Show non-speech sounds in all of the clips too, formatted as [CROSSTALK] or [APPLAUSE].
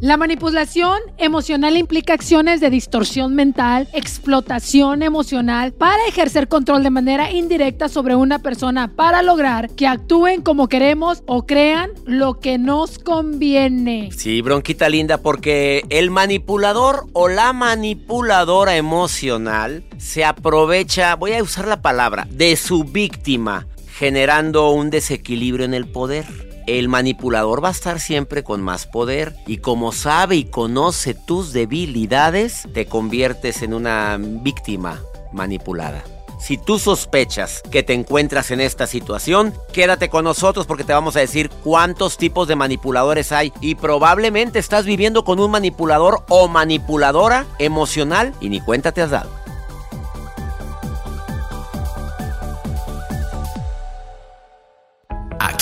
La manipulación emocional implica acciones de distorsión mental, explotación emocional para ejercer control de manera indirecta sobre una persona para lograr que actúen como queremos o crean lo que nos conviene. Sí, bronquita linda, porque el manipulador o la manipuladora emocional se aprovecha, voy a usar la palabra, de su víctima, generando un desequilibrio en el poder el manipulador va a estar siempre con más poder y como sabe y conoce tus debilidades, te conviertes en una víctima manipulada. Si tú sospechas que te encuentras en esta situación, quédate con nosotros porque te vamos a decir cuántos tipos de manipuladores hay y probablemente estás viviendo con un manipulador o manipuladora emocional y ni cuenta te has dado.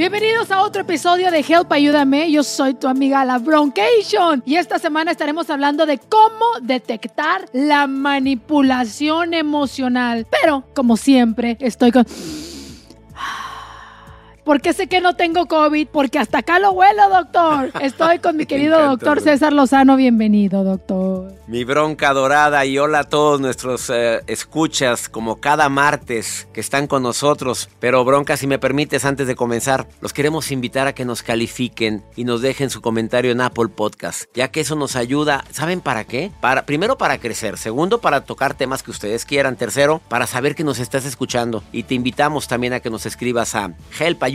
Bienvenidos a otro episodio de Help Ayúdame. Yo soy tu amiga La Broncation y esta semana estaremos hablando de cómo detectar la manipulación emocional. Pero, como siempre, estoy con... ¿Por qué sé que no tengo COVID? Porque hasta acá lo huelo, doctor. [LAUGHS] Estoy con mi querido doctor César Lozano. Bienvenido, doctor. Mi bronca dorada y hola a todos nuestros eh, escuchas como cada martes que están con nosotros. Pero bronca, si me permites, antes de comenzar, los queremos invitar a que nos califiquen y nos dejen su comentario en Apple Podcast, ya que eso nos ayuda, ¿saben para qué? Para, primero para crecer, segundo para tocar temas que ustedes quieran, tercero para saber que nos estás escuchando y te invitamos también a que nos escribas a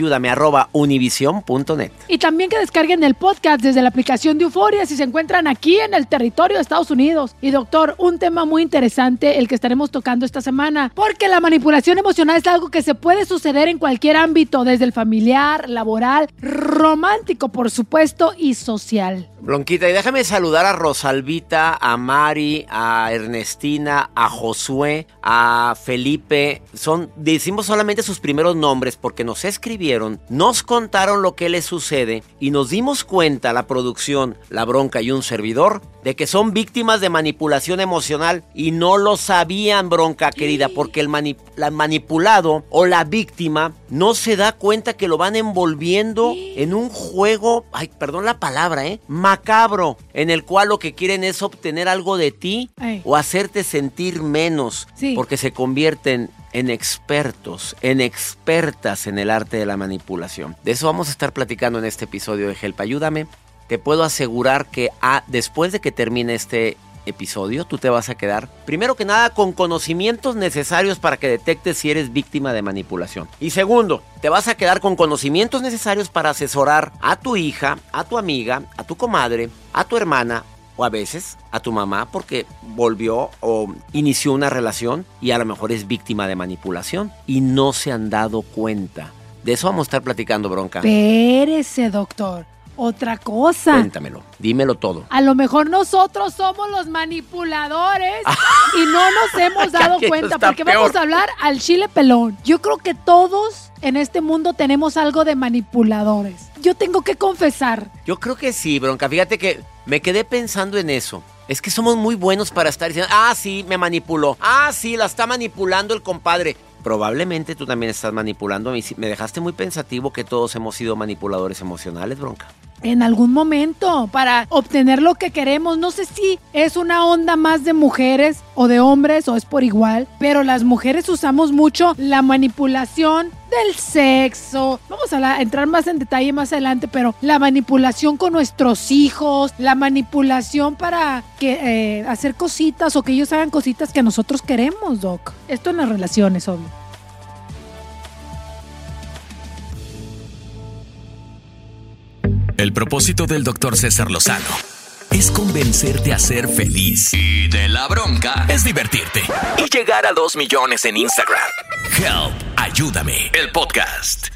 helpayúdame arroba univision.net. Y también que descarguen el podcast desde la aplicación de Euforia si se encuentran aquí en el territorio de Estados Unidos. Y doctor, un tema muy interesante el que estaremos tocando esta semana, porque la manipulación emocional es algo que se puede suceder en cualquier ámbito, desde el familiar, laboral, romántico, por supuesto, y social. Bronquita, y déjame saludar a Rosalvita, a Mari, a Ernestina, a Josué, a Felipe. Son, decimos solamente sus primeros nombres porque nos escribieron, nos contaron lo que les sucede y nos dimos cuenta, la producción, la bronca y un servidor, de que son víctimas de manipulación emocional y no lo sabían, bronca querida, porque el la manipulado o la víctima no se da cuenta que lo van envolviendo en un juego, ay, perdón la palabra, ¿eh? Macabro, en el cual lo que quieren es obtener algo de ti o hacerte sentir menos, porque se convierten en expertos, en expertas en el arte de la manipulación. De eso vamos a estar platicando en este episodio de Help Ayúdame. Te puedo asegurar que ah, después de que termine este episodio, tú te vas a quedar, primero que nada, con conocimientos necesarios para que detectes si eres víctima de manipulación. Y segundo, te vas a quedar con conocimientos necesarios para asesorar a tu hija, a tu amiga, a tu comadre, a tu hermana o a veces a tu mamá porque volvió o inició una relación y a lo mejor es víctima de manipulación y no se han dado cuenta. De eso vamos a estar platicando, bronca. Espérese, doctor otra cosa. Cuéntamelo, dímelo todo. A lo mejor nosotros somos los manipuladores [LAUGHS] y no nos hemos dado cuenta, porque vamos a hablar al chile pelón. Yo creo que todos en este mundo tenemos algo de manipuladores. Yo tengo que confesar. Yo creo que sí, bronca. Fíjate que me quedé pensando en eso. Es que somos muy buenos para estar diciendo, ah, sí, me manipuló. Ah, sí, la está manipulando el compadre. probablemente tú también estás manipulando. Me dejaste muy pensativo que todos hemos sido manipuladores emocionales, bronca en algún momento para obtener lo que queremos. No sé si es una onda más de mujeres o de hombres o es por igual, pero las mujeres usamos mucho la manipulación del sexo. Vamos a entrar más en detalle más adelante, pero la manipulación con nuestros hijos, la manipulación para que, eh, hacer cositas o que ellos hagan cositas que nosotros queremos, Doc. Esto en las relaciones, obvio. El propósito del doctor César Lozano es convencerte a ser feliz. Y de la bronca es divertirte. Y llegar a dos millones en Instagram. Help, ayúdame, el podcast.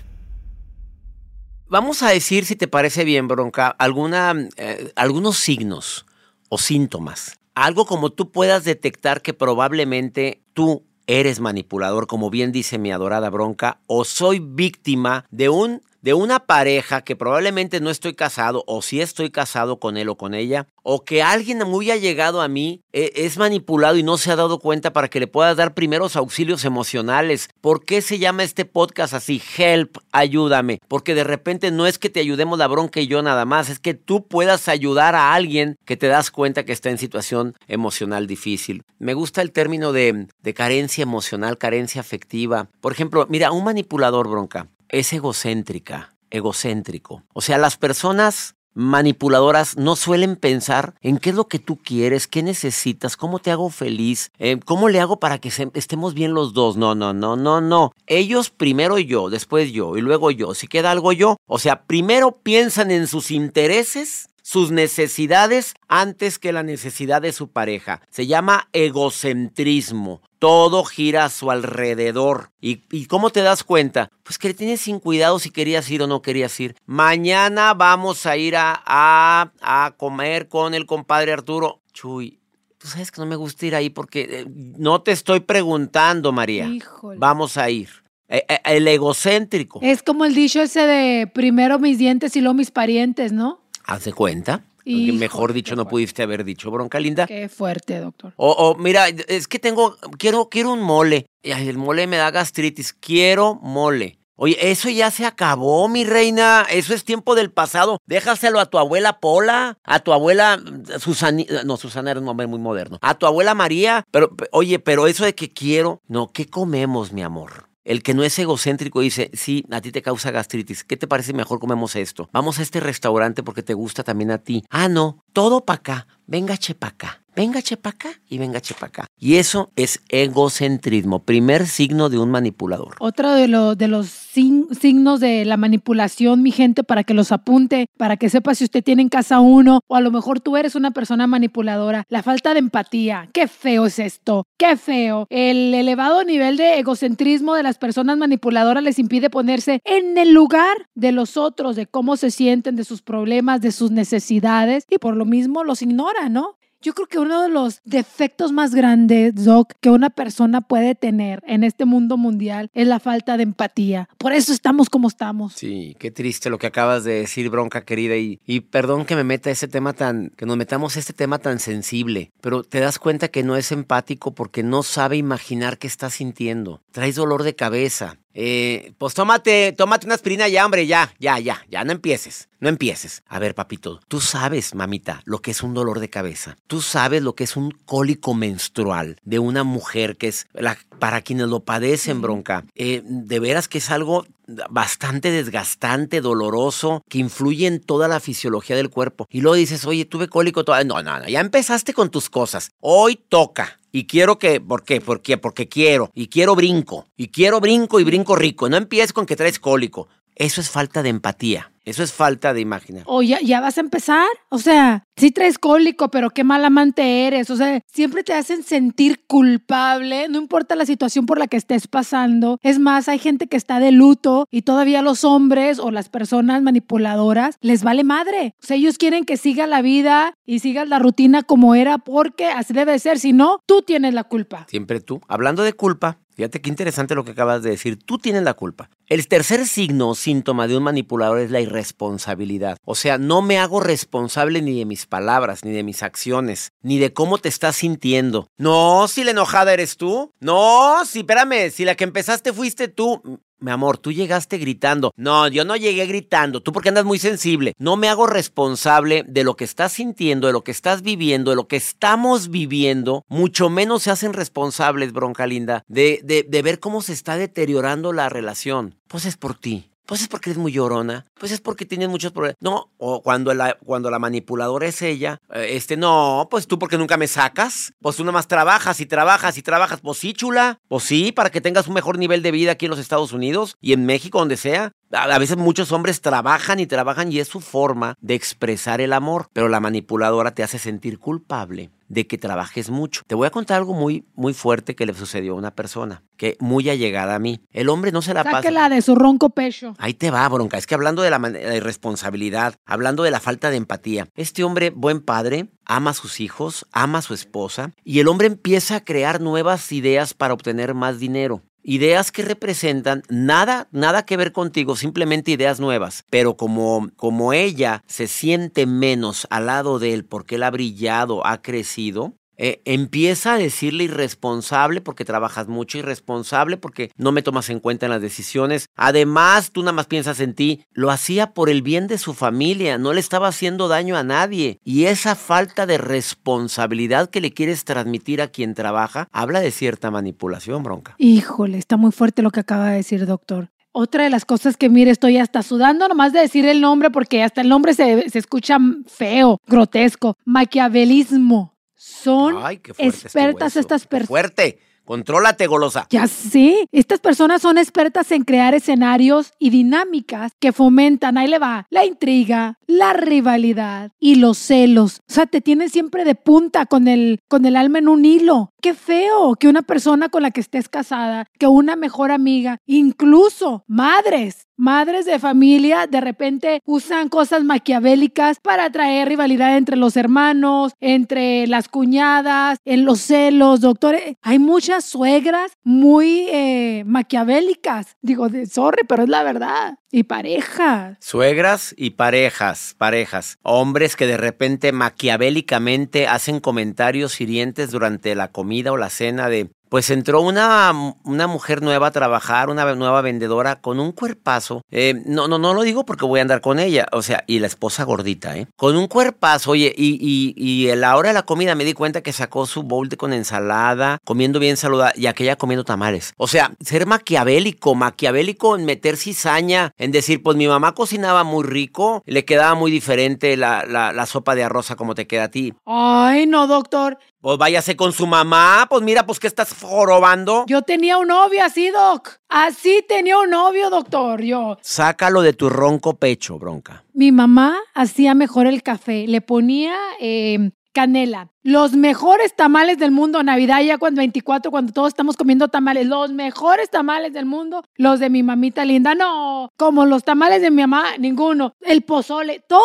Vamos a decir, si te parece bien, bronca, alguna, eh, algunos signos o síntomas. Algo como tú puedas detectar que probablemente tú eres manipulador, como bien dice mi adorada bronca, o soy víctima de un de una pareja que probablemente no estoy casado o si estoy casado con él o con ella, o que alguien muy allegado a mí eh, es manipulado y no se ha dado cuenta para que le puedas dar primeros auxilios emocionales. ¿Por qué se llama este podcast así? Help, ayúdame. Porque de repente no es que te ayudemos la bronca y yo nada más, es que tú puedas ayudar a alguien que te das cuenta que está en situación emocional difícil. Me gusta el término de, de carencia emocional, carencia afectiva. Por ejemplo, mira, un manipulador bronca es egocéntrica, egocéntrico. O sea, las personas manipuladoras no suelen pensar en qué es lo que tú quieres, qué necesitas, cómo te hago feliz, eh, cómo le hago para que estemos bien los dos. No, no, no, no, no. Ellos primero yo, después yo y luego yo. Si queda algo yo, o sea, primero piensan en sus intereses sus necesidades antes que la necesidad de su pareja. Se llama egocentrismo. Todo gira a su alrededor. ¿Y, cómo te das cuenta? Pues que le tienes sin cuidado si querías ir o no querías ir. Mañana vamos a ir a, a, comer con el compadre Arturo. Chuy, tú sabes que no me gusta ir ahí porque eh, no te estoy preguntando, María. Híjole. Vamos a ir. E, e, el egocéntrico. Es como el dicho ese de primero mis dientes y luego mis parientes, ¿no? ¿Haz de cuenta? mejor dicho, no pudiste haber dicho, bronca linda. Qué fuerte, doctor. O, mira, es que tengo, quiero, quiero un mole. El mole me da gastritis. Quiero mole. Oye, eso ya se acabó, mi reina. Eso es tiempo del pasado. Déjaselo a tu abuela Pola, a tu abuela Susana. No, Susana era un hombre muy moderno. A tu abuela María. Pero, oye, pero eso de que quiero. No, ¿qué comemos, mi amor? El que no es egocéntrico dice, sí, a ti te causa gastritis, ¿qué te parece mejor comemos esto? Vamos a este restaurante porque te gusta también a ti. Ah, no, todo para acá, venga che para acá venga chepaca y venga chepaca. Y eso es egocentrismo, primer signo de un manipulador. Otro de, de los signos de la manipulación, mi gente, para que los apunte, para que sepa si usted tiene en casa uno o a lo mejor tú eres una persona manipuladora, la falta de empatía. Qué feo es esto, qué feo. El elevado nivel de egocentrismo de las personas manipuladoras les impide ponerse en el lugar de los otros, de cómo se sienten, de sus problemas, de sus necesidades y por lo mismo los ignora, ¿no? Yo creo que uno de los defectos más grandes, Doc, que una persona puede tener en este mundo mundial es la falta de empatía. Por eso estamos como estamos. Sí, qué triste lo que acabas de decir, bronca querida. Y, y perdón que me meta ese tema tan, que nos metamos este tema tan sensible, pero te das cuenta que no es empático porque no sabe imaginar qué está sintiendo. Traes dolor de cabeza, eh, pues tómate, tómate una aspirina ya, hombre, ya, ya, ya, ya, no empieces, no empieces. A ver, papito, tú sabes, mamita, lo que es un dolor de cabeza. Tú sabes lo que es un cólico menstrual de una mujer que es, la, para quienes lo padecen, bronca, eh, de veras que es algo bastante desgastante, doloroso, que influye en toda la fisiología del cuerpo. Y luego dices, oye, tuve cólico. No, no, no, ya empezaste con tus cosas. Hoy toca. Y quiero que, ¿por qué? ¿Por qué? Porque quiero. Y quiero brinco. Y quiero brinco y brinco rico. No empieces con que traes cólico. Eso es falta de empatía. Eso es falta de imaginar. O ya, ya vas a empezar. O sea, sí traes cólico, pero qué mal amante eres. O sea, siempre te hacen sentir culpable, no importa la situación por la que estés pasando. Es más, hay gente que está de luto y todavía los hombres o las personas manipuladoras les vale madre. O sea, ellos quieren que siga la vida y sigas la rutina como era porque así debe ser. Si no, tú tienes la culpa. Siempre tú. Hablando de culpa, Fíjate qué interesante lo que acabas de decir. Tú tienes la culpa. El tercer signo o síntoma de un manipulador es la irresponsabilidad. O sea, no me hago responsable ni de mis palabras, ni de mis acciones, ni de cómo te estás sintiendo. No, si la enojada eres tú. No, si, espérame, si la que empezaste fuiste tú. Mi amor, tú llegaste gritando. No, yo no llegué gritando. Tú porque andas muy sensible. No me hago responsable de lo que estás sintiendo, de lo que estás viviendo, de lo que estamos viviendo. Mucho menos se hacen responsables, bronca linda, de, de, de ver cómo se está deteriorando la relación. Pues es por ti. Pues es porque eres muy llorona. Pues es porque tienes muchos problemas. No, o cuando la, cuando la manipuladora es ella, eh, este, no, pues tú porque nunca me sacas. Pues tú nomás trabajas y trabajas y trabajas. Pues sí, chula. Pues sí, para que tengas un mejor nivel de vida aquí en los Estados Unidos y en México, donde sea. A veces muchos hombres trabajan y trabajan y es su forma de expresar el amor, pero la manipuladora te hace sentir culpable de que trabajes mucho. Te voy a contar algo muy, muy fuerte que le sucedió a una persona, que muy allegada a mí. El hombre no se la pasa. Sáquela de su ronco pecho. Ahí te va, bronca. Es que hablando de la, la irresponsabilidad, hablando de la falta de empatía, este hombre, buen padre, ama a sus hijos, ama a su esposa, y el hombre empieza a crear nuevas ideas para obtener más dinero. Ideas que representan nada, nada que ver contigo, simplemente ideas nuevas. Pero como, como ella se siente menos al lado de él porque él ha brillado, ha crecido, eh, empieza a decirle irresponsable porque trabajas mucho, irresponsable porque no me tomas en cuenta en las decisiones. Además, tú nada más piensas en ti. Lo hacía por el bien de su familia, no le estaba haciendo daño a nadie. Y esa falta de responsabilidad que le quieres transmitir a quien trabaja habla de cierta manipulación, bronca. Híjole, está muy fuerte lo que acaba de decir, doctor. Otra de las cosas que, mire, estoy hasta sudando nomás de decir el nombre porque hasta el nombre se, se escucha feo, grotesco. Maquiavelismo. Son Ay, qué expertas estas personas. Fuerte. Contrólate, golosa. Ya sé, estas personas son expertas en crear escenarios y dinámicas que fomentan, ahí le va, la intriga, la rivalidad y los celos. O sea, te tienen siempre de punta con el, con el alma en un hilo. Qué feo que una persona con la que estés casada, que una mejor amiga, incluso madres, madres de familia, de repente usan cosas maquiavélicas para atraer rivalidad entre los hermanos, entre las cuñadas, en los celos, doctores. Hay muchas suegras muy eh, maquiavélicas. Digo, de, sorry, pero es la verdad. Y parejas. Suegras y parejas, parejas. Hombres que de repente maquiavélicamente hacen comentarios hirientes durante la comida o la cena de... Pues entró una, una mujer nueva a trabajar, una nueva vendedora con un cuerpazo. Eh, no, no, no lo digo porque voy a andar con ella. O sea, y la esposa gordita, ¿eh? Con un cuerpazo, oye, y, y, y a la hora de la comida me di cuenta que sacó su bowl de con ensalada, comiendo bien saludable, y aquella comiendo tamales. O sea, ser maquiavélico, maquiavélico en meter cizaña, en decir, pues mi mamá cocinaba muy rico, le quedaba muy diferente la, la, la sopa de arroz como te queda a ti. Ay, no, doctor. Pues váyase con su mamá, pues mira, pues que estás jorobando. Yo tenía un novio así, doc. Así tenía un novio, doctor. Yo. Sácalo de tu ronco pecho, bronca. Mi mamá hacía mejor el café. Le ponía eh, canela. Los mejores tamales del mundo, Navidad ya cuando 24, cuando todos estamos comiendo tamales, los mejores tamales del mundo, los de mi mamita linda, no, como los tamales de mi mamá, ninguno, el pozole, todo,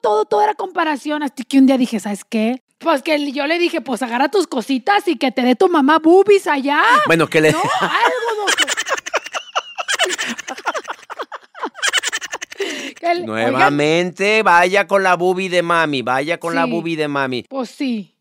todo, todo era comparación, hasta que un día dije, ¿sabes qué? Pues que yo le dije, pues agarra tus cositas y que te dé tu mamá boobies allá. Bueno, que le... No, algo, doctor. [LAUGHS] Oigan, Nuevamente, vaya con la bubi de mami, vaya con la bubi de mami. pues sí.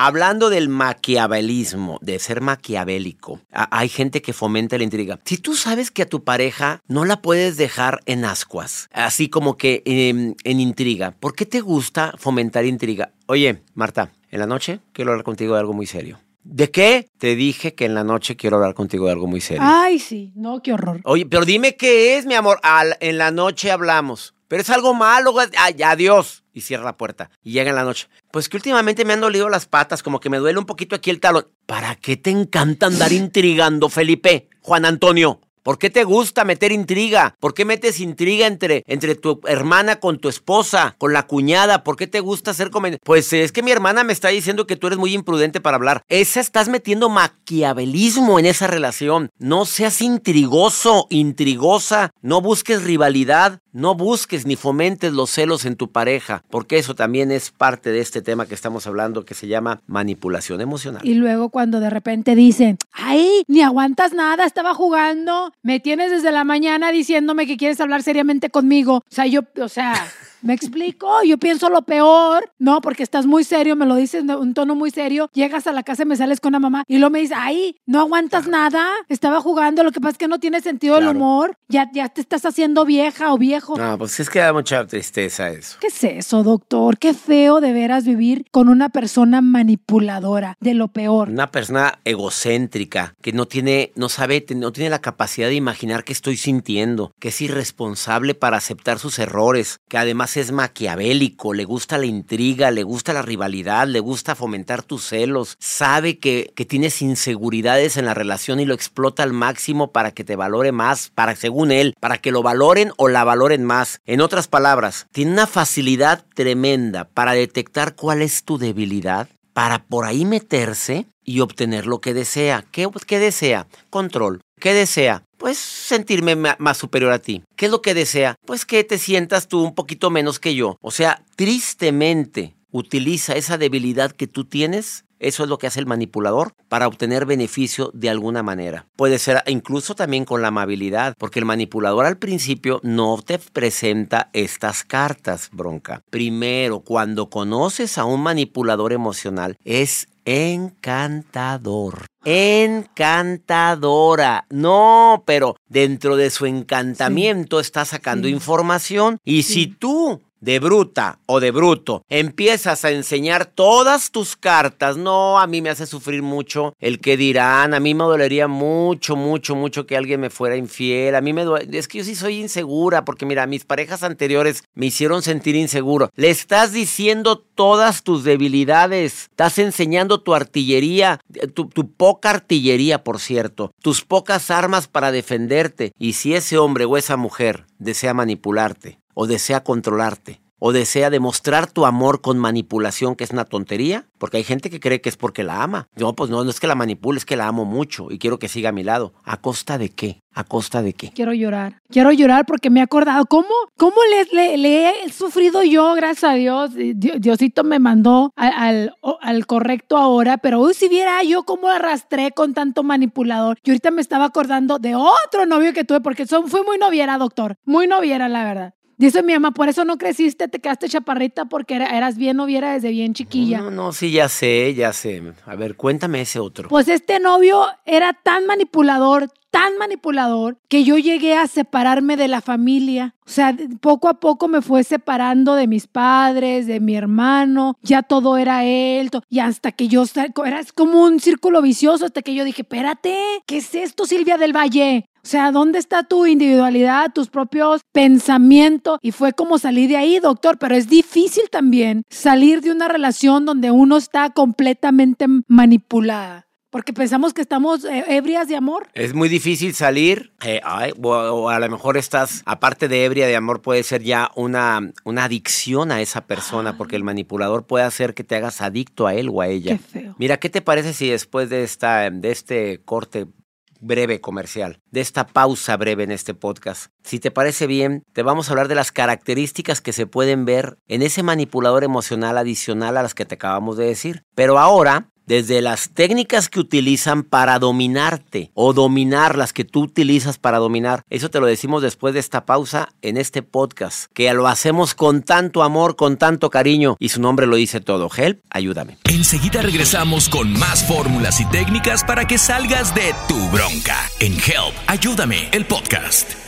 Hablando del maquiavelismo, de ser maquiavélico, hay gente que fomenta la intriga. Si tú sabes que a tu pareja no la puedes dejar en ascuas, así como que em, en intriga, ¿por qué te gusta fomentar intriga? Oye, Marta, en la noche quiero hablar contigo de algo muy serio. ¿De qué? Te dije que en la noche quiero hablar contigo de algo muy serio. Ay, sí, no, qué horror. Oye, pero dime qué es, mi amor. Al- en la noche hablamos. Pero es algo malo. Ay, adiós. Y cierra la puerta. Y llega en la noche. Pues que últimamente me han dolido las patas, como que me duele un poquito aquí el talón. ¿Para qué te encanta andar intrigando, Felipe? Juan Antonio. ¿Por qué te gusta meter intriga? ¿Por qué metes intriga entre, entre tu hermana con tu esposa, con la cuñada? ¿Por qué te gusta hacer comentarios? Pues es que mi hermana me está diciendo que tú eres muy imprudente para hablar. Esa estás metiendo maquiavelismo en esa relación. No seas intrigoso, intrigosa. No busques rivalidad. No busques ni fomentes los celos en tu pareja. Porque eso también es parte de este tema que estamos hablando que se llama manipulación emocional. Y luego cuando de repente dicen, ay, ni aguantas nada, estaba jugando me tienes desde la mañana diciéndome que quieres hablar seriamente conmigo. O sea, yo, o sea, [LAUGHS] ¿Me explico? Yo pienso lo peor, ¿no? Porque estás muy serio, me lo dices en un tono muy serio. Llegas a la casa y me sales con la mamá y luego me dices, ay, no aguantas nada. Estaba jugando, lo que pasa es que no tiene sentido el humor. Ya, ya te estás haciendo vieja o viejo. No, pues es que da mucha tristeza eso. ¿Qué es eso, doctor? Qué feo de veras vivir con una persona manipuladora, de lo peor. Una persona egocéntrica, que no tiene, no sabe, no tiene la capacidad de imaginar qué estoy sintiendo, que es irresponsable para aceptar sus errores, que además es maquiavélico, le gusta la intriga, le gusta la rivalidad, le gusta fomentar tus celos, sabe que, que tienes inseguridades en la relación y lo explota al máximo para que te valore más, para según él, para que lo valoren o la valoren más. En otras palabras, tiene una facilidad tremenda para detectar cuál es tu debilidad, para por ahí meterse y obtener lo que desea. ¿Qué, qué desea? Control. ¿Qué desea? Pues sentirme más superior a ti. ¿Qué es lo que desea? Pues que te sientas tú un poquito menos que yo. O sea, tristemente utiliza esa debilidad que tú tienes. Eso es lo que hace el manipulador para obtener beneficio de alguna manera. Puede ser incluso también con la amabilidad, porque el manipulador al principio no te presenta estas cartas, bronca. Primero, cuando conoces a un manipulador emocional, es encantador. Encantadora. No, pero dentro de su encantamiento está sacando información. Y si tú de bruta o de bruto, empiezas a enseñar todas tus cartas, no, a mí me hace sufrir mucho el que dirán, a mí me dolería mucho, mucho, mucho que alguien me fuera infiel, a mí me duele, es que yo sí soy insegura, porque mira, mis parejas anteriores me hicieron sentir inseguro. Le estás diciendo todas tus debilidades, estás enseñando tu artillería, tu, tu poca artillería, por cierto, tus pocas armas para defenderte, y si ese hombre o esa mujer desea manipularte, o desea controlarte o desea demostrar tu amor con manipulación, que es una tontería, porque hay gente que cree que es porque la ama. No, pues no, no es que la manipule, es que la amo mucho y quiero que siga a mi lado. ¿A costa de qué? ¿A costa de qué? Quiero llorar. Quiero llorar porque me he acordado. ¿Cómo, cómo le, he sufrido yo, gracias a Dios? Diosito me mandó al, al, correcto ahora, pero hoy si viera yo cómo arrastré con tanto manipulador. Yo ahorita me estaba acordando de otro novio que tuve, porque son, fui muy noviera, doctor. Muy noviera, la verdad. Dice mi mamá, por eso no creciste, te quedaste chaparrita porque eras bien noviera desde bien chiquilla. No, no, sí, ya sé, ya sé. A ver, cuéntame ese otro. Pues este novio era tan manipulador, tan manipulador, que yo llegué a separarme de la familia. O sea, poco a poco me fue separando de mis padres, de mi hermano, ya todo era él, y hasta que yo, era como un círculo vicioso, hasta que yo dije, espérate, ¿qué es esto, Silvia del Valle? O sea, ¿dónde está tu individualidad, tus propios pensamientos? Y fue como salir de ahí, doctor, pero es difícil también salir de una relación donde uno está completamente manipulada. Porque pensamos que estamos eh, ebrias de amor. Es muy difícil salir, eh, o, a lo mejor estás, aparte de ebria de amor, puede ser ya una, una adicción a esa persona, porque el manipulador puede hacer que te hagas adicto a él o a ella. Qué feo. Mira, ¿qué te parece si después de, esta, de este corte breve comercial, de esta pausa breve en este podcast. Si te parece bien, te vamos a hablar de las características que se pueden ver en ese manipulador emocional adicional a las que te acabamos de decir. Pero ahora desde las técnicas que utilizan para dominarte o dominar las que tú utilizas para dominar. Eso te lo decimos después de esta pausa en este podcast, que lo hacemos con tanto amor, con tanto cariño y su nombre lo dice todo. Help, ayúdame. Enseguida regresamos con más fórmulas y técnicas para que salgas de tu bronca en Help, ayúdame, el podcast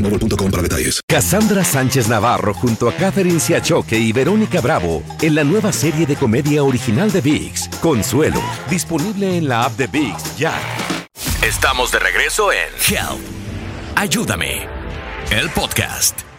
boostmobile.com para detalles. Cassandra Sánchez Navarro junto a Catherine Siachoque y Verónica Bravo en la nueva serie de comedia original de VIX, Consuelo, disponible en la app de VIX ya. Estamos de regreso en Help. Ayúdame. El podcast.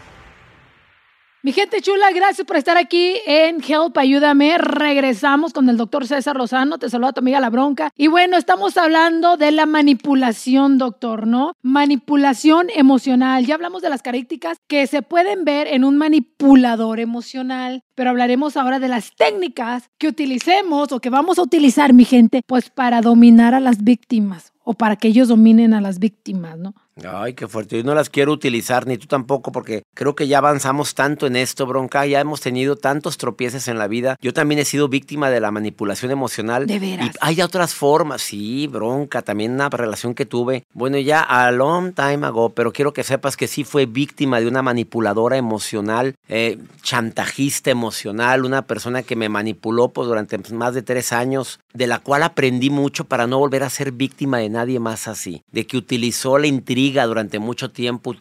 Mi gente chula, gracias por estar aquí en Help, ayúdame. Regresamos con el doctor César Lozano. Te saluda tu amiga La Bronca. Y bueno, estamos hablando de la manipulación, doctor, ¿no? Manipulación emocional. Ya hablamos de las características que se pueden ver en un manipulador emocional, pero hablaremos ahora de las técnicas que utilicemos o que vamos a utilizar, mi gente, pues para dominar a las víctimas o para que ellos dominen a las víctimas, ¿no? Ay, qué fuerte. Yo no las quiero utilizar, ni tú tampoco, porque creo que ya avanzamos tanto en esto, bronca. Ya hemos tenido tantos tropieces en la vida. Yo también he sido víctima de la manipulación emocional. De veras. Y hay otras formas, sí, bronca. También una relación que tuve. Bueno, ya a long time ago, pero quiero que sepas que sí fue víctima de una manipuladora emocional, eh, chantajista emocional, una persona que me manipuló por durante más de tres años, de la cual aprendí mucho para no volver a ser víctima de nadie más así. De que utilizó la intriga durante mucho tiempo.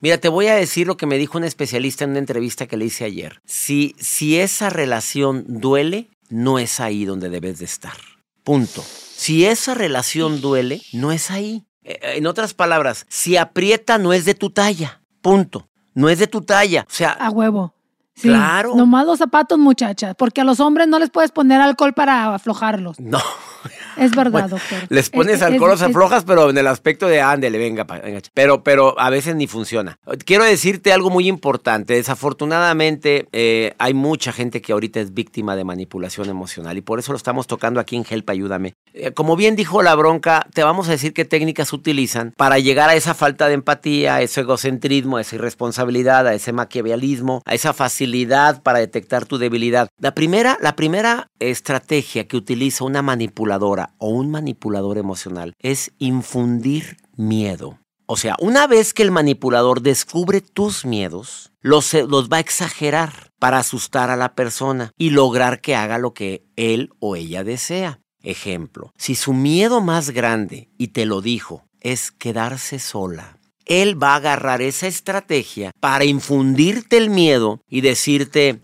mira, te voy a decir lo que me dijo un especialista en una entrevista que le hice ayer. Si, si esa relación duele, no es ahí donde debes de estar. Punto. Si esa relación duele, no es ahí. Eh, en otras palabras, si aprieta, no es de tu talla. Punto. No es de tu talla. O sea. A huevo. Sí, Claro. Nomás los zapatos, muchachas, porque a los hombres no les puedes poner alcohol para aflojarlos. No. Es verdad, Bueno, doctor. Les pones Es- alcohol, es- los es- aflojas, pero en el aspecto de ándele, venga, venga. Pero, pero a veces ni funciona. Quiero decirte algo muy importante. Desafortunadamente, eh, hay mucha gente que ahorita es víctima de manipulación emocional y por eso lo estamos tocando aquí en Help Ayúdame. Eh, como bien dijo la bronca, te vamos a decir qué técnicas utilizan para llegar a esa falta de empatía, a ese egocentrismo, a esa irresponsabilidad, a ese maquiavelismo, a esa facilidad para detectar tu debilidad. La primera, la primera estrategia que utiliza una manipuladora o un manipulador emocional es infundir miedo. O sea, una vez que el manipulador descubre tus miedos, los, eh, los va a exagerar para asustar a la persona y lograr que haga lo que él o ella desea. Ejemplo, si su miedo más grande, y te lo dijo, es quedarse sola, él va a agarrar esa estrategia para infundirte el miedo y decirte,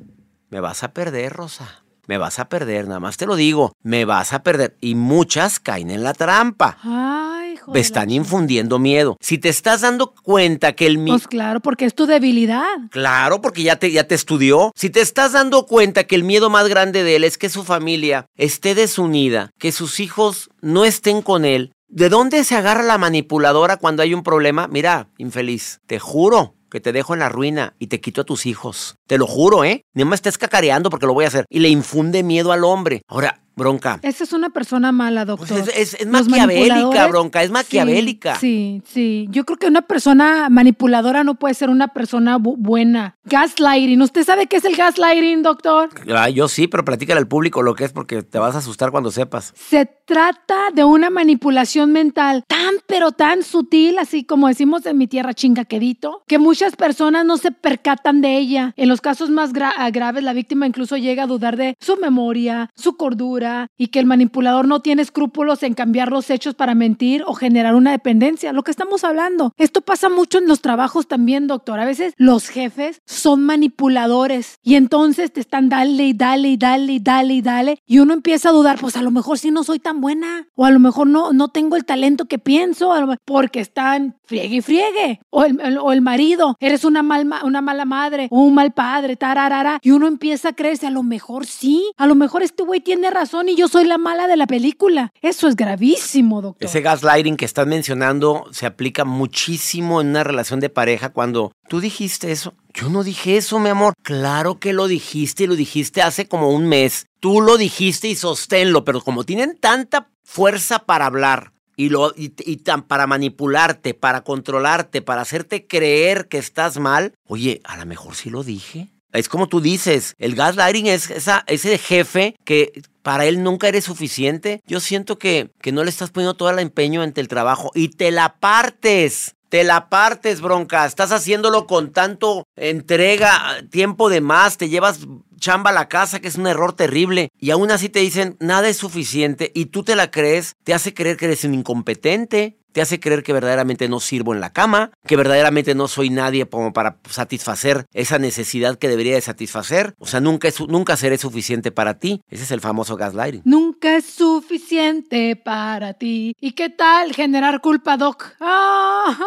me vas a perder, Rosa. Me vas a perder, nada más te lo digo, me vas a perder. Y muchas caen en la trampa. Ay, hijo Me están infundiendo miedo. Si te estás dando cuenta que el miedo... Pues claro, porque es tu debilidad. Claro, porque ya te, ya te estudió. Si te estás dando cuenta que el miedo más grande de él es que su familia esté desunida, que sus hijos no estén con él, ¿de dónde se agarra la manipuladora cuando hay un problema? Mira, infeliz, te juro que te dejo en la ruina y te quito a tus hijos. Te lo juro, ¿eh? Ni me estés cacareando porque lo voy a hacer. Y le infunde miedo al hombre. Ahora, bronca. Esa es una persona mala, Pues doctor. es, es- es maquiavélica, bronca, es maquiavélica. Sí, sí, sí. Yo creo que una persona manipuladora no puede ser una persona bu- buena. Gaslighting. ¿Usted sabe qué es el gaslighting, doctor? Ah, yo sí, pero platícale al público lo que es porque te vas a asustar cuando sepas. Se trata de una manipulación mental tan pero tan sutil, así como decimos en mi tierra chingaquedito, que muchas personas no se percatan de ella. En los casos más gra- graves, la víctima incluso llega a dudar de su memoria, su cordura y que el manipulador no tiene escrúpulos en cambiar los hechos para mentir o generar una dependencia. Lo que estamos hablando. Esto pasa mucho en los trabajos también, doctor. A veces los jefes son manipuladores y entonces te están dale y dale y dale y dale y dale y uno empieza a dudar, pues a lo mejor sí no soy tan buena o a lo mejor no, no tengo el talento que pienso porque están friegue y friegue o el, o el marido, eres una, mal, ma- una mala madre o un mal padre, tararara y uno empieza a creerse, a lo mejor sí, a lo mejor este güey tiene razón y yo soy la mala de la película. Eso es gravísimo, doctor. Ese gaslighting que estás mencionando se aplica muchísimo en una relación de pareja cuando tú dijiste eso. Yo no dije eso, mi amor. Claro que lo dijiste y lo dijiste hace como un mes. Tú lo dijiste y sosténlo, pero como tienen tanta fuerza para hablar, y, lo, y, y tan para manipularte, para controlarte, para hacerte creer que estás mal, oye, a lo mejor sí lo dije. Es como tú dices, el gaslighting es esa, ese jefe que para él nunca eres suficiente. Yo siento que, que no le estás poniendo todo el empeño ante el trabajo y te la partes. Te la partes, bronca. Estás haciéndolo con tanto entrega, tiempo de más, te llevas chamba a la casa, que es un error terrible. Y aún así te dicen, nada es suficiente y tú te la crees, te hace creer que eres un incompetente, te hace creer que verdaderamente no sirvo en la cama, que verdaderamente no soy nadie como para satisfacer esa necesidad que debería de satisfacer. O sea, nunca, es, nunca seré suficiente para ti. Ese es el famoso gaslighting. Nunca es suficiente para ti. ¿Y qué tal generar culpa, Doc? ¡Ay!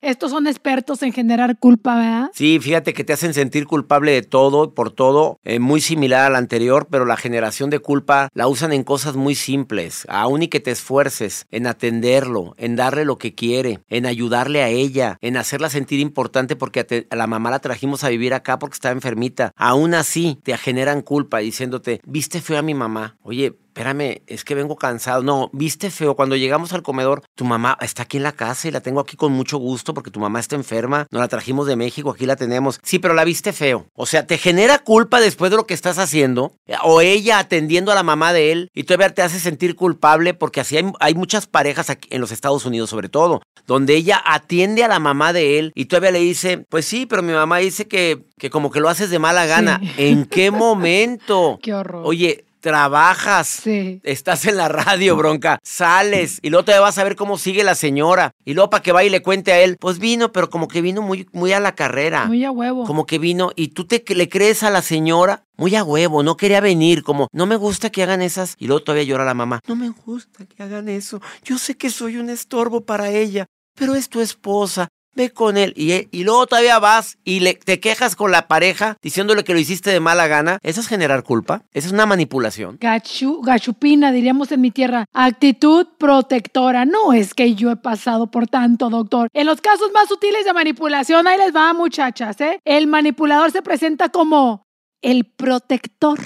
Estos son expertos en generar culpa, ¿verdad? Sí, fíjate que te hacen sentir culpable de todo, por todo, eh, muy similar al anterior, pero la generación de culpa la usan en cosas muy simples. Aún y que te esfuerces en atenderlo, en dar darle lo que quiere, en ayudarle a ella, en hacerla sentir importante porque a, a la mamá la trajimos a vivir acá porque estaba enfermita. Aún así te generan culpa diciéndote, viste feo a mi mamá. Oye, espérame, es que vengo cansado. No, viste feo. Cuando llegamos al comedor, tu mamá está aquí en la casa y la tengo aquí con mucho gusto porque tu mamá está enferma. Nos la trajimos de México, aquí la tenemos. Sí, pero la viste feo. O sea, te genera culpa después de lo que estás haciendo. O ella atendiendo a la mamá de él y todavía te hace sentir culpable porque así hay, hay muchas parejas aquí en los Estados Unidos sobre todo, donde ella atiende a la mamá de él y todavía le dice, pues sí, pero mi mamá dice que, que como que lo haces de mala gana. Sí. ¿En qué [LAUGHS] momento? Qué horror. Oye, trabajas. Sí. Estás en la radio, bronca. Sales y luego te vas a ver cómo sigue la señora. Y luego para que vaya y le cuente a él, pues vino, pero como que vino muy, muy a la carrera. Muy a huevo. Como que vino y tú te le crees a la señora muy a huevo, no quería venir, como no me gusta que hagan esas. Y luego todavía llora la mamá. No me gusta que hagan eso. Yo sé que soy un estorbo para ella, pero es tu esposa. Ve con él. Y, y luego todavía vas y le, te quejas con la pareja diciéndole que lo hiciste de mala gana. ¿Eso es generar culpa? ¿Eso es una manipulación? Gachu, gachupina, diríamos en mi tierra. Actitud protectora. No es que yo he pasado por tanto, doctor. En los casos más sutiles de manipulación, ahí les va, muchachas, ¿eh? El manipulador se presenta como el protector.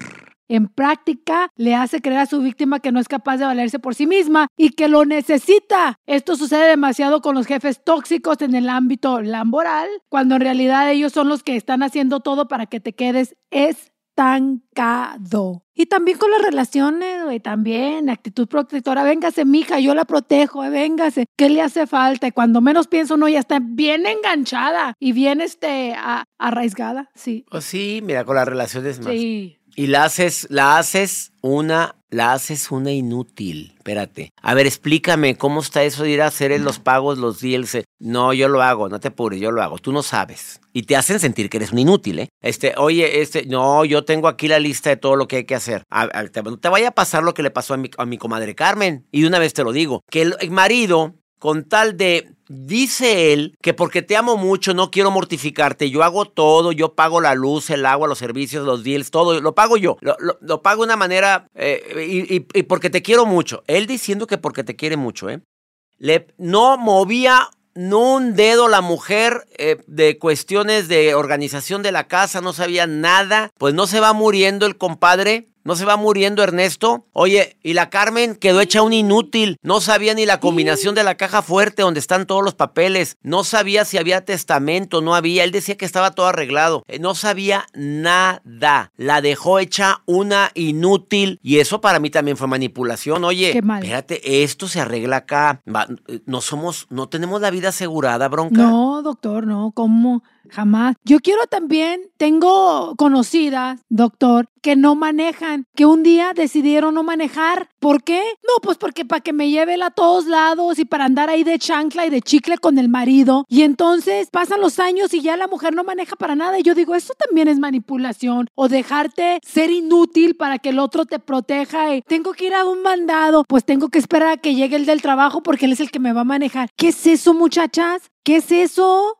En práctica, le hace creer a su víctima que no es capaz de valerse por sí misma y que lo necesita. Esto sucede demasiado con los jefes tóxicos en el ámbito laboral, cuando en realidad ellos son los que están haciendo todo para que te quedes estancado. Y también con las relaciones, güey, también, actitud protectora. Véngase, mija, yo la protejo, eh, véngase. ¿Qué le hace falta? Y cuando menos pienso, no, ya está bien enganchada y bien este, a- arraigada. Sí. Pues sí, mira, con las relaciones más. Sí. Y la haces, la haces una, la haces una inútil. Espérate. A ver, explícame cómo está eso de ir a hacer los pagos, los eh? No, yo lo hago, no te apures, yo lo hago. Tú no sabes. Y te hacen sentir que eres un inútil, ¿eh? Este, oye, este, no, yo tengo aquí la lista de todo lo que hay que hacer. A- te, te vaya a pasar lo que le pasó a mi, a mi comadre Carmen. Y de una vez te lo digo, que el marido, con tal de Dice él que porque te amo mucho no quiero mortificarte. Yo hago todo, yo pago la luz, el agua, los servicios, los deals, todo. Lo pago yo. Lo, lo- pago de una manera eh, y, y- y porque te quiero mucho. Él diciendo que porque te quiere mucho, ¿eh? Le, no movía no un dedo la mujer eh, de cuestiones de organización de la casa, no sabía nada. Pues no se va muriendo el compadre. ¿No se va muriendo Ernesto? Oye, y la Carmen quedó hecha un inútil. No sabía ni la combinación de la caja fuerte donde están todos los papeles. No sabía si había testamento, no había. Él decía que estaba todo arreglado. Eh, No sabía nada. La dejó hecha una inútil. Y eso para mí también fue manipulación. Oye, Qué mal. espérate, esto se arregla acá. Eh, no somos, no tenemos la vida asegurada, bronca. No, doctor, no, ¿cómo? Jamás. Yo quiero también, tengo conocidas, doctor, que no manejan, que un día decidieron no manejar. ¿Por qué? No, pues porque para que me lleve él a todos lados y para andar ahí de chancla y de chicle con el marido. Y entonces pasan los años y ya la mujer no maneja para nada. Y yo digo, eso también es manipulación o dejarte ser inútil para que el otro te proteja. Y tengo que ir a un mandado, pues tengo que esperar a que llegue el del trabajo porque él es el que me va a manejar. ¿Qué es eso, muchachas? ¿Qué es eso?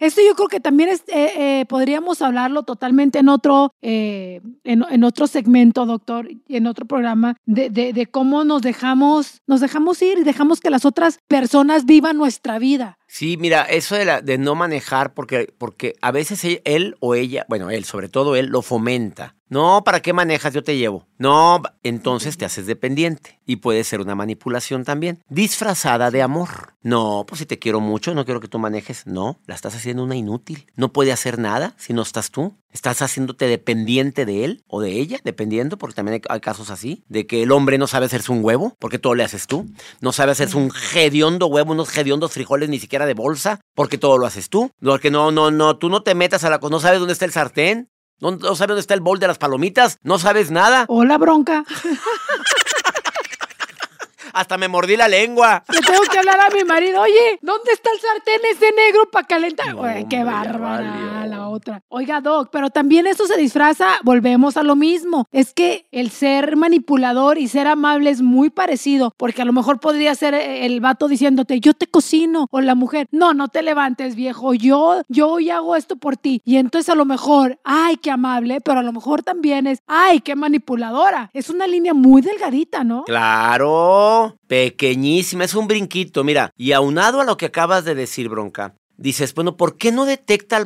Esto yo creo que también eh, eh, podríamos hablarlo totalmente en otro, eh, en, otro segmento, doctor, en otro programa, de, de, de cómo nos dejamos, nos dejamos ir y dejamos que las otras personas vivan nuestra vida. Sí, mira, eso de, la, de no manejar, porque, porque a veces él o ella, bueno, él, sobre todo él, lo fomenta. No, ¿para qué manejas? Yo te llevo. No, entonces te haces dependiente. Y puede ser una manipulación también. Disfrazada de amor. No, pues si te quiero mucho, no quiero que tú manejes. No, la estás haciendo una inútil. No puede hacer nada si no estás tú. Estás haciéndote dependiente de él o de ella, dependiendo, porque también hay, casos así, de que el hombre no sabe hacerse un huevo, porque todo le haces tú. No sabe hacerse un hediondo huevo, unos hediondos frijoles ni siquiera de bolsa, porque todo lo haces tú. Porque no, no, no, tú no te metas a la... No sabes dónde está el sartén, ¿No, ¿No, sabes dónde está el bol de las palomitas? ¿No sabes nada? Hola, bronca. [LAUGHS] Hasta me mordí la lengua. Le tengo que hablar a mi marido. Oye, ¿dónde está el sartén ese negro para calentar? qué bárbara la otra. Oiga, Doc, pero también eso se disfraza, volvemos a lo mismo. Es que el ser manipulador y ser amable es muy parecido, porque a lo mejor podría ser el vato diciéndote, yo te cocino, o la mujer, no, no te levantes, viejo, yo, yo hoy hago esto por ti. Y entonces a lo mejor, ay, qué amable, pero a lo mejor también es, ay, qué manipuladora. Es una línea muy delgadita, ¿no? Claro pequeñísima, es un brinquito, mira, y aunado a lo que acabas de decir, bronca, dices, bueno, ¿por qué no detecta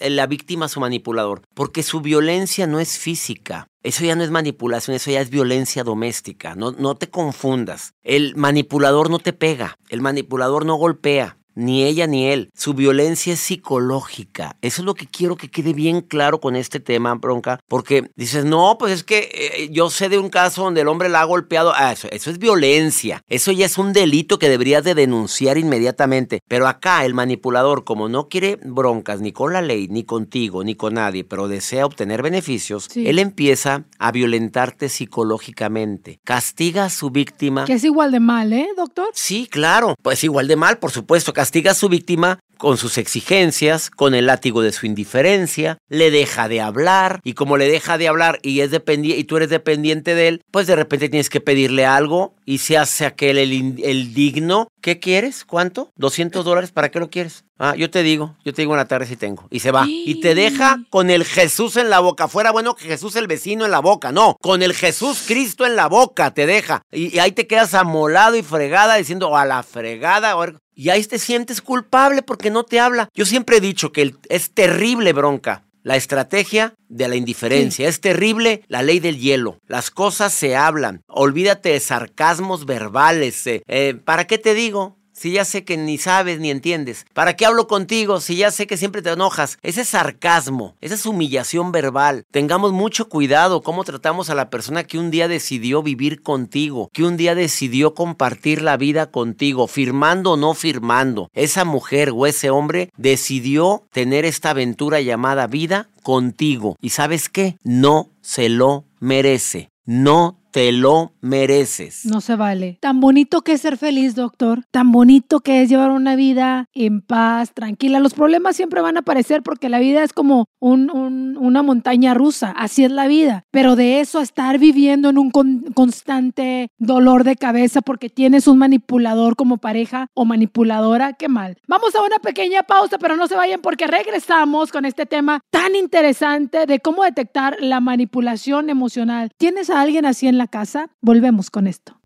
la víctima a su manipulador? Porque su violencia no es física. Eso ya no es manipulación, eso ya es violencia doméstica. No, no te confundas. El manipulador no te pega, el manipulador no golpea, ni ella ni él. Su violencia es psicológica. Eso es lo que quiero que quede bien claro con este tema, bronca, porque dices, no, pues es que eh, yo sé de un caso donde el hombre la ha golpeado. Ah, eso, eso, es violencia. Eso ya es un delito que deberías de denunciar inmediatamente. Pero acá el manipulador, como no quiere broncas ni con la ley, ni contigo, ni con nadie, pero desea obtener beneficios, él empieza a violentarte psicológicamente. Castiga a su víctima. Que es igual de mal, ¿eh, doctor? Sí, claro. Pues igual de mal, por supuesto castiga a su víctima con sus exigencias, con el látigo de su indiferencia, le deja de hablar y como le deja de hablar y es y tú eres dependiente de él, pues de repente tienes que pedirle algo y se hace aquel el, digno. ¿Qué quieres? ¿Cuánto? ¿200 dólares? ¿Para qué lo quieres? Ah, yo te digo, yo te digo en la tarde si tengo. Y se va. Y te deja con el Jesús en la boca. Fuera bueno que Jesús el vecino en la boca. No, con el Jesús Cristo en la boca te deja. Y, ahí te quedas amolado y fregada diciendo a la fregada. Y ahí te sientes culpable porque no te habla. Yo siempre he dicho que es terrible bronca. La estrategia de la indiferencia. Es terrible la ley del hielo. Las cosas se hablan. Olvídate de sarcasmos verbales. Eh, eh, ¿Para qué te digo? Si ya sé que ni sabes ni entiendes? ¿Para qué hablo contigo si ya sé que siempre te enojas? Ese sarcasmo, esa es humillación verbal. Tengamos mucho cuidado cómo tratamos a la persona que un día decidió vivir contigo, que un día decidió compartir la vida contigo, firmando o no firmando. Esa mujer o ese hombre decidió tener esta aventura llamada vida contigo. ¿Y sabes qué? No se lo merece. No te lo mereces. No se vale. Tan bonito que es ser feliz, doctor. Tan bonito que es llevar una vida en paz, tranquila. Los problemas siempre van a aparecer porque la vida es como una montaña rusa. Así es la vida. Pero de eso a estar viviendo en un constante dolor de cabeza porque tienes un manipulador como pareja o manipuladora, qué mal. Vamos a una pequeña pausa, pero no se vayan porque regresamos con este tema tan interesante de cómo detectar la manipulación emocional. ¿Tienes a alguien así en la casa? Volvemos con esto.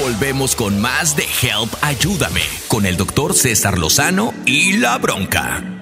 Volvemos con más de Help Ayúdame con el doctor César Lozano y la bronca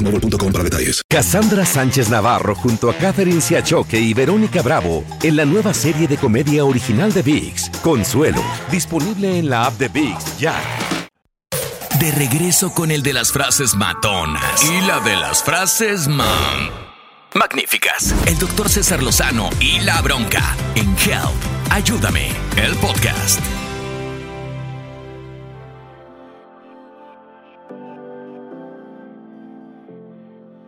boostmobile.com para detalles. Cassandra Sánchez Navarro junto a Catherine Siachoque y Verónica Bravo en la nueva serie de comedia original de VIX, Consuelo, disponible en la app de VIX ya. De regreso con el de las frases matonas y la de las frases man. Magníficas. El doctor César Lozano y la bronca en Help. Ayúdame. El podcast.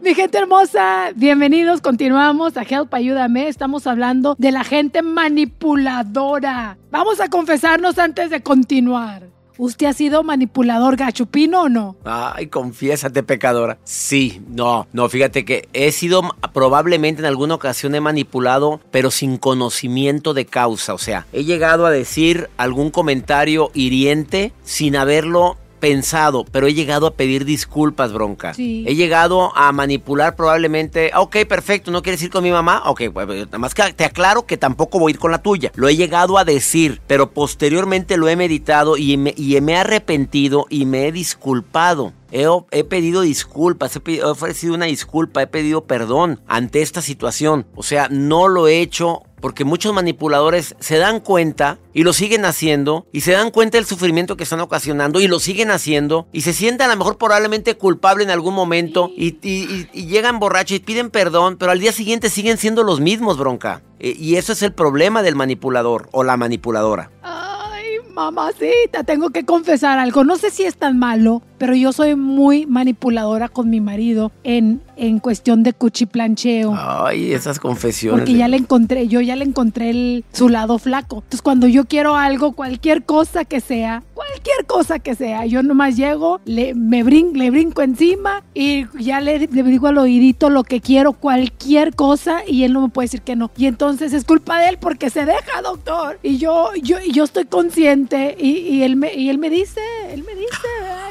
Mi gente hermosa, bienvenidos, continuamos a Help, ayúdame. Estamos hablando de la gente manipuladora. Vamos a confesarnos antes de continuar. ¿Usted ha sido manipulador gachupino o no? Ay, confiésate, pecadora. Sí, no, no, fíjate que he sido probablemente en alguna ocasión he manipulado, pero sin conocimiento de causa. O sea, he llegado a decir algún comentario hiriente sin haberlo pensado, pero he llegado a pedir disculpas, bronca. Sí. He llegado a manipular probablemente, ok, perfecto, ¿no quieres ir con mi mamá? Ok, pues, nada más que te aclaro que tampoco voy a ir con la tuya. Lo he llegado a decir, pero posteriormente lo he meditado y me, y me he arrepentido y me he disculpado. He, he, pedido disculpas, he, pedido, he, ofrecido una disculpa, he pedido perdón ante esta situación. O sea, no lo he hecho porque muchos manipuladores se dan cuenta y lo siguen haciendo y se dan cuenta del sufrimiento que están ocasionando y lo siguen haciendo y se sienten a lo mejor probablemente culpable en algún momento y, y, llegan borrachos y piden perdón, pero al día siguiente siguen siendo los mismos, bronca. Y eso es el problema del manipulador o la manipuladora. Ay, mamacita, tengo que confesar algo. No sé si es tan malo, pero yo soy muy manipuladora con mi marido en, en cuestión de cuchiplancheo. Ay, esas confesiones. Porque ya le encontré, yo ya le encontré el, su lado flaco. Entonces, cuando yo quiero algo, cualquier cosa que sea, cualquier cosa que sea, yo nomás llego, le, me brin, le brinco encima y ya le, le digo al oídito lo que quiero, cualquier cosa, y él no me puede decir que no. Y entonces es culpa de él porque se deja, doctor. Y yo, yo, yo estoy consciente y, y él, me, y él me dice, él me dice,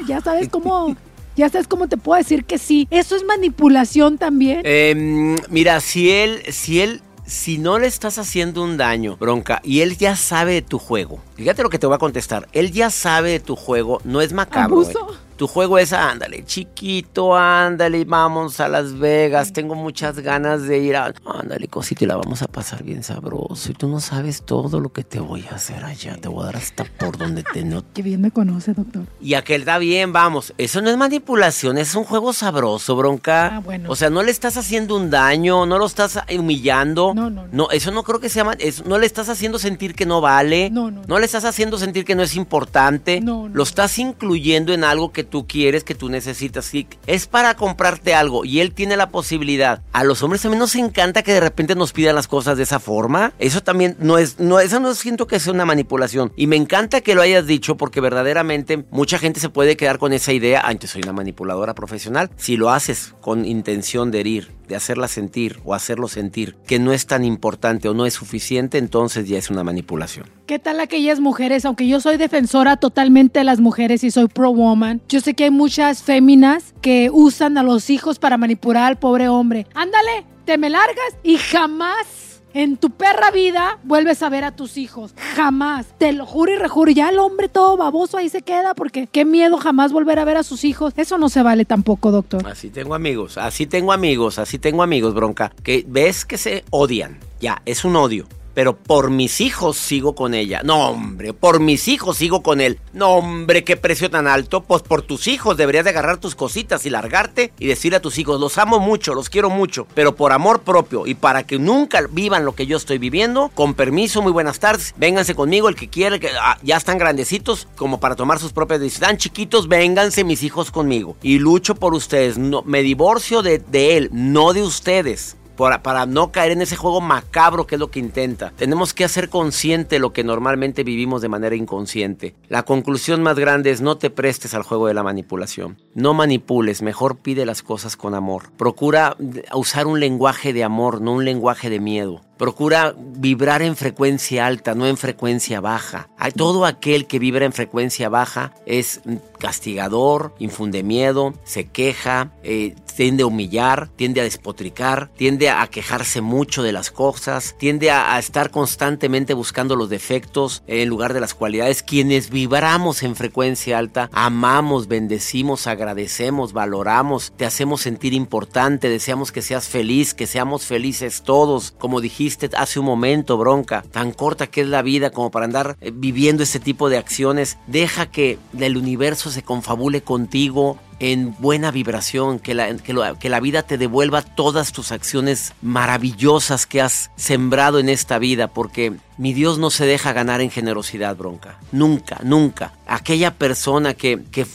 ya sabes [LAUGHS] cómo... Ya sabes cómo te puedo decir que sí. Eso es manipulación también. Eh, mira, si él, si él, si no le estás haciendo un daño, bronca, y él ya sabe de tu juego. Fíjate lo que te voy a contestar. Él ya sabe de tu juego, no es macabro. ¿Abuso? Eh. Tu juego es, ándale, chiquito, ándale, vamos a Las Vegas, tengo muchas ganas de ir a... Ándale, cosita, y la vamos a pasar bien sabroso. Y tú no sabes todo lo que te voy a hacer allá, te voy a dar hasta por donde te no... Qué bien me conoce, doctor. Y aquel da bien, vamos. Eso no es manipulación, es un juego sabroso, bronca. Ah, bueno. O sea, no le estás haciendo un daño, no lo estás humillando. No, no, no. No, eso no creo que sea... Eso, no le estás haciendo sentir que no vale. No, no. No le estás haciendo sentir que no es importante. No, no. Lo estás incluyendo en algo que tú quieres, que tú necesitas. Y es para comprarte algo y él tiene la posibilidad. A los hombres también nos encanta que de repente nos pidan las cosas de esa forma. Eso también no es, no, eso no siento que sea una manipulación. Y me encanta que lo hayas dicho porque verdaderamente mucha gente se puede quedar con esa idea. Ah, entonces soy una manipuladora profesional. Si lo haces con intención de herir, de hacerla sentir o hacerlo sentir que no es tan importante o no es suficiente, entonces ya es una manipulación. ¿Qué tal aquellas mujeres? Aunque yo soy defensora totalmente de las mujeres y soy pro woman, yo sé que hay muchas féminas que usan a los hijos para manipular al pobre hombre. Ándale, te me largas y jamás en tu perra vida vuelves a ver a tus hijos. Jamás. Te lo juro y rejuro. Ya el hombre todo baboso ahí se queda porque qué miedo jamás volver a ver a sus hijos. Eso no se vale tampoco, doctor. Así tengo amigos, así tengo amigos, así tengo amigos, bronca, que ves que se odian. Ya, es un odio. Pero por mis hijos sigo con ella. No, hombre, por mis hijos sigo con él. No, hombre, qué precio tan alto. Pues por tus hijos deberías de agarrar tus cositas y largarte y decirle a tus hijos, los amo mucho, los quiero mucho. Pero por amor propio y para que nunca vivan lo que yo estoy viviendo, con permiso, muy buenas tardes. Vénganse conmigo, el que quiera, que ah, ya están grandecitos como para tomar sus propias decisiones. Están chiquitos, vénganse mis hijos conmigo. Y lucho por ustedes. No, me divorcio de, de él, no de ustedes para, para no caer en ese juego macabro que es lo que intenta. Tenemos que hacer consciente lo que normalmente vivimos de manera inconsciente. La conclusión más grande es no te prestes al juego de la manipulación. No manipules, mejor pide las cosas con amor. Procura usar un lenguaje de amor, no un lenguaje de miedo. Procura vibrar en frecuencia alta, no en frecuencia baja. Todo aquel que vibra en frecuencia baja es castigador, infunde miedo, se queja, eh, tiende a humillar, tiende a despotricar, tiende a quejarse mucho de las cosas, tiende a, a, estar constantemente buscando los defectos en lugar de las cualidades. Quienes vibramos en frecuencia alta, amamos, bendecimos, agradecemos, valoramos, te hacemos sentir importante, deseamos que seas feliz, que seamos felices todos, como dijiste hace un momento, bronca, tan corta que es la vida como para andar eh, viviendo este tipo de acciones. Deja que el universo se confabule contigo en buena vibración, que la, que, la, vida te devuelva todas tus acciones maravillosas que has sembrado en esta vida, porque mi Dios no se deja ganar en generosidad, bronca. Nunca, nunca. Aquella persona que, que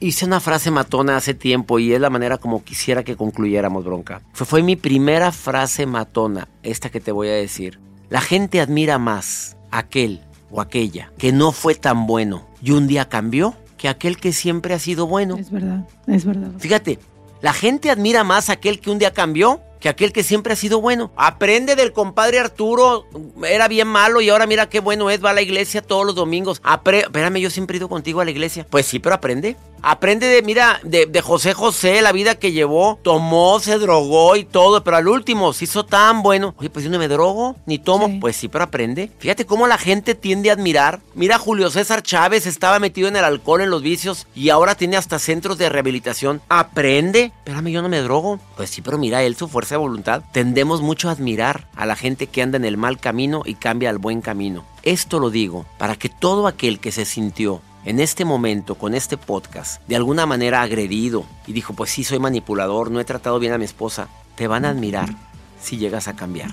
hice una frase matona hace tiempo y es la manera como quisiera que concluyéramos, bronca. Fue, fue mi primera frase matona, esta que te voy a decir. La gente admira más aquel o aquella que no fue tan bueno y un día cambió que aquel que siempre ha sido bueno. Es verdad, es verdad. Fíjate, la gente admira más a aquel que un día cambió que aquel que siempre ha sido bueno. Aprende del compadre Arturo, era bien malo y ahora mira qué bueno es, va a la iglesia todos los domingos. Espérame, yo siempre he ido contigo a la iglesia. Pues sí, pero aprende. Aprende de, mira, de, de, José José, la vida que llevó. Tomó, se drogó y todo, pero al último se hizo tan bueno. Oye, pues yo no me drogo, ni tomo. Pues sí, pero aprende. Fíjate cómo la gente tiende a admirar. Mira, Julio César Chávez estaba metido en el alcohol, en los vicios, y ahora tiene hasta centros de rehabilitación. Aprende. Espérame, yo no me drogo. Pues sí, pero mira, él, su fuerza de voluntad. Tendemos mucho a admirar a la gente que anda en el mal camino y cambia al buen camino. Esto lo digo para que todo aquel que se sintió en este momento, con este podcast, de alguna manera agredido y dijo, pues sí, soy manipulador, no he tratado bien a mi esposa, te van a admirar si llegas a cambiar.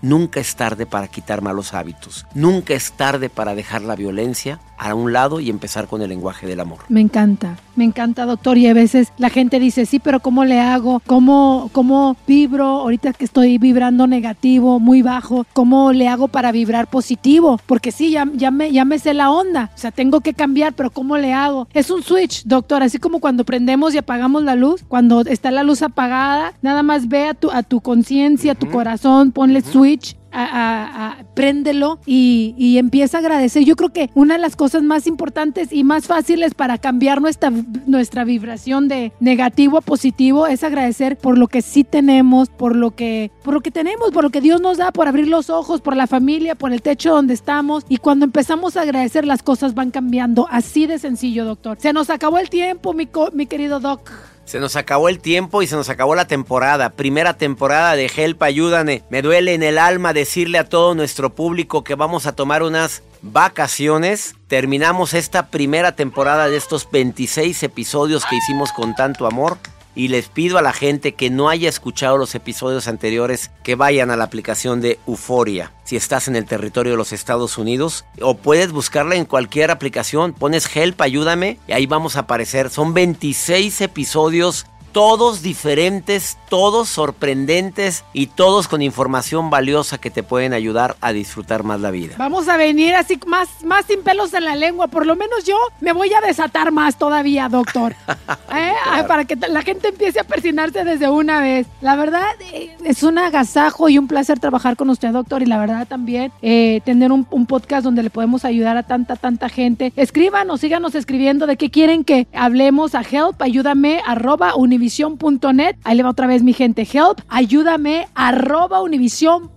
Nunca es tarde para quitar malos hábitos. Nunca es tarde para dejar la violencia a un lado y empezar con el lenguaje del amor. Me encanta, me encanta, doctor. Y a veces la gente dice, sí, pero ¿cómo le hago? ¿Cómo, cómo vibro ahorita que estoy vibrando negativo, muy bajo? ¿Cómo le hago para vibrar positivo? Porque sí, ya, ya, me, ya me sé la onda. O sea, tengo que cambiar, pero ¿cómo le hago? Es un switch, doctor. Así como cuando prendemos y apagamos la luz, cuando está la luz apagada, nada más ve a tu, a tu conciencia, a tu corazón, ponle switch a, préndelo y, y, empieza a agradecer. Yo creo que una de las cosas más importantes y más fáciles para cambiar nuestra, nuestra vibración de negativo a positivo es agradecer por lo que sí tenemos, por lo que, por lo que tenemos, por lo que Dios nos da, por abrir los ojos, por la familia, por el techo donde estamos. Y cuando empezamos a agradecer, las cosas van cambiando. Así de sencillo, doctor. Se nos acabó el tiempo, mi, mi querido doc. Se nos acabó el tiempo y se nos acabó la temporada. Primera temporada de Help Ayúdame. Me duele en el alma decirle a todo nuestro público que vamos a tomar unas vacaciones. Terminamos esta primera temporada de estos 26 episodios que hicimos con tanto amor y les pido a la gente que no haya escuchado los episodios anteriores que vayan a la aplicación de Euforia. Si estás en el territorio de los Estados Unidos o puedes buscarla en cualquier aplicación, pones Help, ayúdame y ahí vamos a aparecer. Son 26 episodios todos diferentes, todos sorprendentes y todos con información valiosa que te pueden ayudar a disfrutar más la vida. Vamos a venir así más, más sin pelos en la lengua, por lo menos yo me voy a desatar más todavía, doctor. [LAUGHS] ¿Eh? Para que la gente empiece a persinarse desde una vez. La verdad eh, es un agasajo y un placer trabajar con usted, doctor, y la verdad también eh, tener un, un podcast donde le podemos ayudar a tanta, tanta gente. Escríbanos, síganos escribiendo de qué quieren que hablemos a help, ayúdame, arroba univision univision.net. Ahí le va otra vez mi gente. Help, ayúdame, arroba univision.net.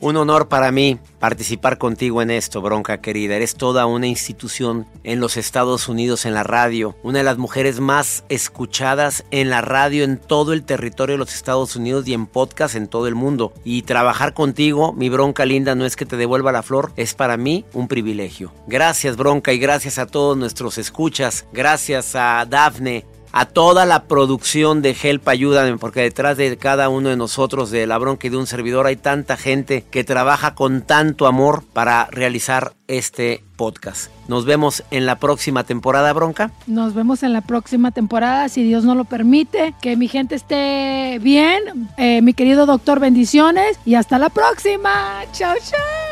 Un honor para mí participar contigo en esto, bronca querida. Eres toda una institución en los Estados Unidos en la radio, una de las mujeres más escuchadas en la radio en todo el territorio de los Estados Unidos y en podcast en todo el mundo. Y trabajar contigo, mi bronca linda, no es que te devuelva la flor, es para mí un privilegio. Gracias, bronca, y gracias a todos nuestros escuchas. Gracias a Dafne, a toda la producción de Help Ayúdame, porque detrás de cada uno de nosotros, de la bronca y de un servidor, hay tanta gente que trabaja con tanto amor para realizar este podcast. Nos vemos en la próxima temporada, Bronca. Nos vemos en la próxima temporada, si Dios no lo permite. Que mi gente esté bien. Eh, mi querido doctor, bendiciones. Y hasta la próxima. Chao, chao.